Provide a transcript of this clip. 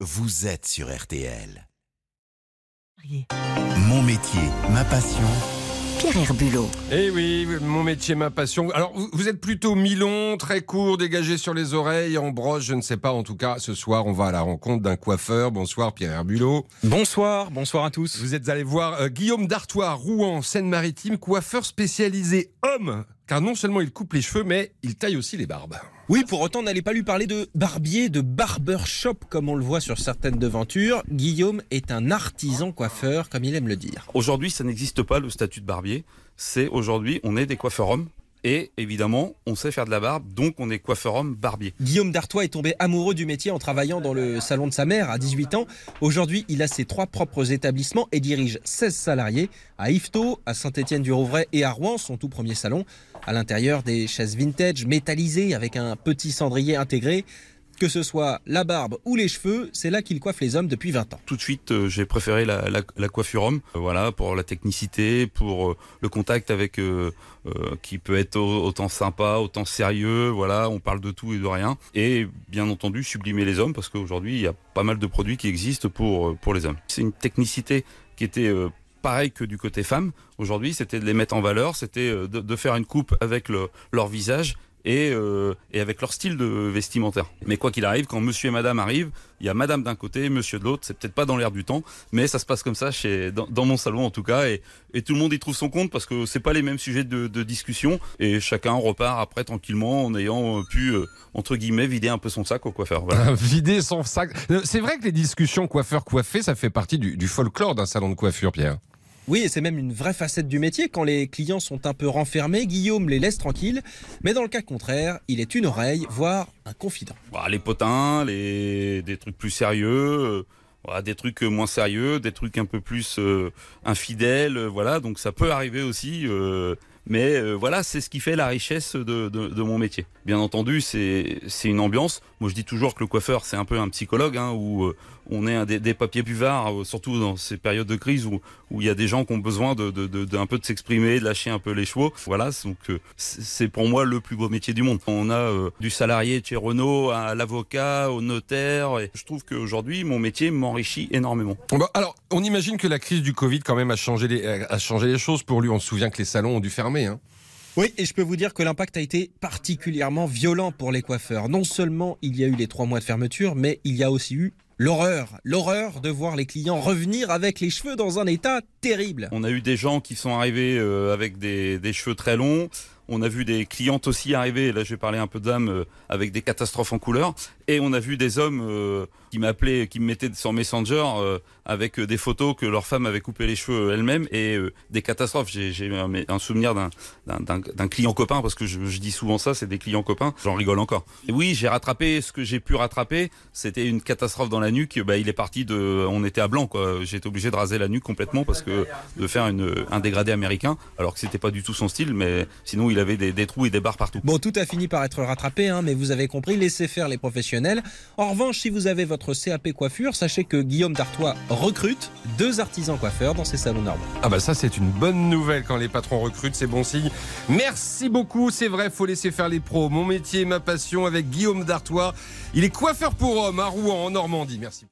vous êtes sur RTL. Mon métier, ma passion. Pierre Herbulot. Eh oui, mon métier, ma passion. Alors, vous- êtes plutôt mi-long, très court, dégagé sur les oreilles, en broche, je ne sais pas. En tout cas, ce soir, on va à la rencontre d'un coiffeur. Bonsoir, Pierre Herbulot. Bonsoir, bonsoir à tous. Vous êtes allé voir euh, Guillaume Dartois, Rouen, Seine-Maritime, coiffeur spécialisé homme. Car non seulement il coupe les cheveux, mais il taille aussi les barbes. Oui, pour autant, n'allez pas lui parler de barbier, de barbershop, comme on le voit sur certaines devantures. Guillaume est un artisan coiffeur, comme il aime le dire. Aujourd'hui, ça n'existe pas le statut de barbier. C'est aujourd'hui, on est des coiffeurs hommes. Et évidemment, on sait faire de la barbe, donc on est coiffeur homme barbier. Guillaume Dartois est tombé amoureux du métier en travaillant dans le salon de sa mère à 18 ans. Aujourd'hui, il a ses trois propres établissements et dirige 16 salariés à Yvetot, à Saint-Étienne-du-Rouvray et à Rouen, son tout premier salon. À l'intérieur, des chaises vintage métallisées avec un petit cendrier intégré. Que ce soit la barbe ou les cheveux, c'est là qu'il coiffe les hommes depuis 20 ans. Tout de suite, euh, j'ai préféré la, coiffure homme. Euh, voilà, pour la technicité, pour euh, le contact avec qui peut être au- autant sympa, autant sérieux. Voilà, on parle de tout et de rien. Et bien entendu, sublimer les hommes parce qu'aujourd'hui, il y a pas mal de produits qui existent pour pour les hommes. C'est une technicité qui était pareil que du côté femme. Aujourd'hui, c'était de les mettre en valeur, c'était de, faire une coupe avec le- leur visage et, euh, et avec leur style de vestimentaire. Mais quoi qu'il arrive, quand monsieur et madame arrivent, il y a madame d'un côté, monsieur de l'autre, c'est peut-être pas dans l'air du temps, mais ça se passe comme ça chez, dans, mon salon en tout cas, et, tout le monde y trouve son compte parce que c'est pas les mêmes sujets de, de discussion, et chacun repart après tranquillement en ayant euh, pu, euh, entre guillemets, vider un peu son sac au coiffeur. Vider son sac. Euh, C'est vrai que les discussions coiffeur-coiffé, ça fait partie du, du folklore d'un salon de coiffure, Pierre. Oui, et c'est même une vraie facette du métier. Quand les clients sont un peu renfermés, Guillaume les laisse tranquilles. Mais dans le cas contraire, il est une oreille, voire un confident. Bah, les potins, les des trucs plus sérieux, euh, des trucs moins sérieux, des trucs un peu plus euh, infidèles, euh, voilà. Donc ça peut arriver aussi. euh, mais euh, voilà, c'est ce qui fait la richesse de, de, mon métier. Bien entendu, c'est une ambiance. Moi, je dis toujours que le coiffeur, c'est un peu un psychologue, hein, où euh, on est des, papiers buvards, euh, surtout dans ces périodes de crise où où il y a des gens qui ont besoin de, de, de, un peu de s'exprimer, de lâcher un peu les chevaux. Voilà, donc c'est pour moi le plus beau métier du monde. On a du salarié chez Renault à l'avocat, au notaire, je trouve qu'aujourd'hui mon métier m'enrichit énormément. Bon, alors, on imagine que la crise du Covid, quand même, a changé les, a changé les choses pour lui. On se souvient que les salons ont dû fermer. Hein. Oui, et je peux vous dire que l'impact a été particulièrement violent pour les coiffeurs. Non seulement il y a eu les trois mois de fermeture, mais il y a aussi eu l'horreur. L'horreur de voir les clients revenir avec les cheveux dans un état terrible. On a eu des gens qui sont arrivés euh, avec des, des cheveux très longs. On a vu des clientes aussi arriver, là je vais parler un peu d'âme, euh, avec des catastrophes en couleur. Et on a vu des hommes euh, qui m'appelaient, qui me mettaient sur Messenger euh, avec des photos que leur femme avait coupé les cheveux elle-même et des catastrophes. J'ai un, un souvenir d'un- client copain, parce que je, dis souvent ça, c'est des clients copains, j'en rigole encore. Oui, j'ai rattrapé ce que j'ai pu rattraper. C'était une catastrophe dans la nuque. Bah, il est parti de, on était à blanc quoi. J'ai été obligé de raser la nuque complètement parce que de faire un dégradé américain, alors que c'était pas du tout son style, mais sinon il avait des, des trous et des barres partout. Bon, tout a fini par être rattrapé, hein, mais vous avez compris, laissez faire les professionnels. En revanche, si vous avez votre CAP coiffure, sachez que Guillaume Dartois recrute deux artisans coiffeurs dans ses salons normands. Ah bah ça c'est une bonne nouvelle quand les patrons recrutent, c'est bon signe. Merci beaucoup, c'est vrai, faut laisser faire les pros. Mon métier, ma passion avec Guillaume Dartois. Il est coiffeur pour hommes à Rouen en Normandie. Merci.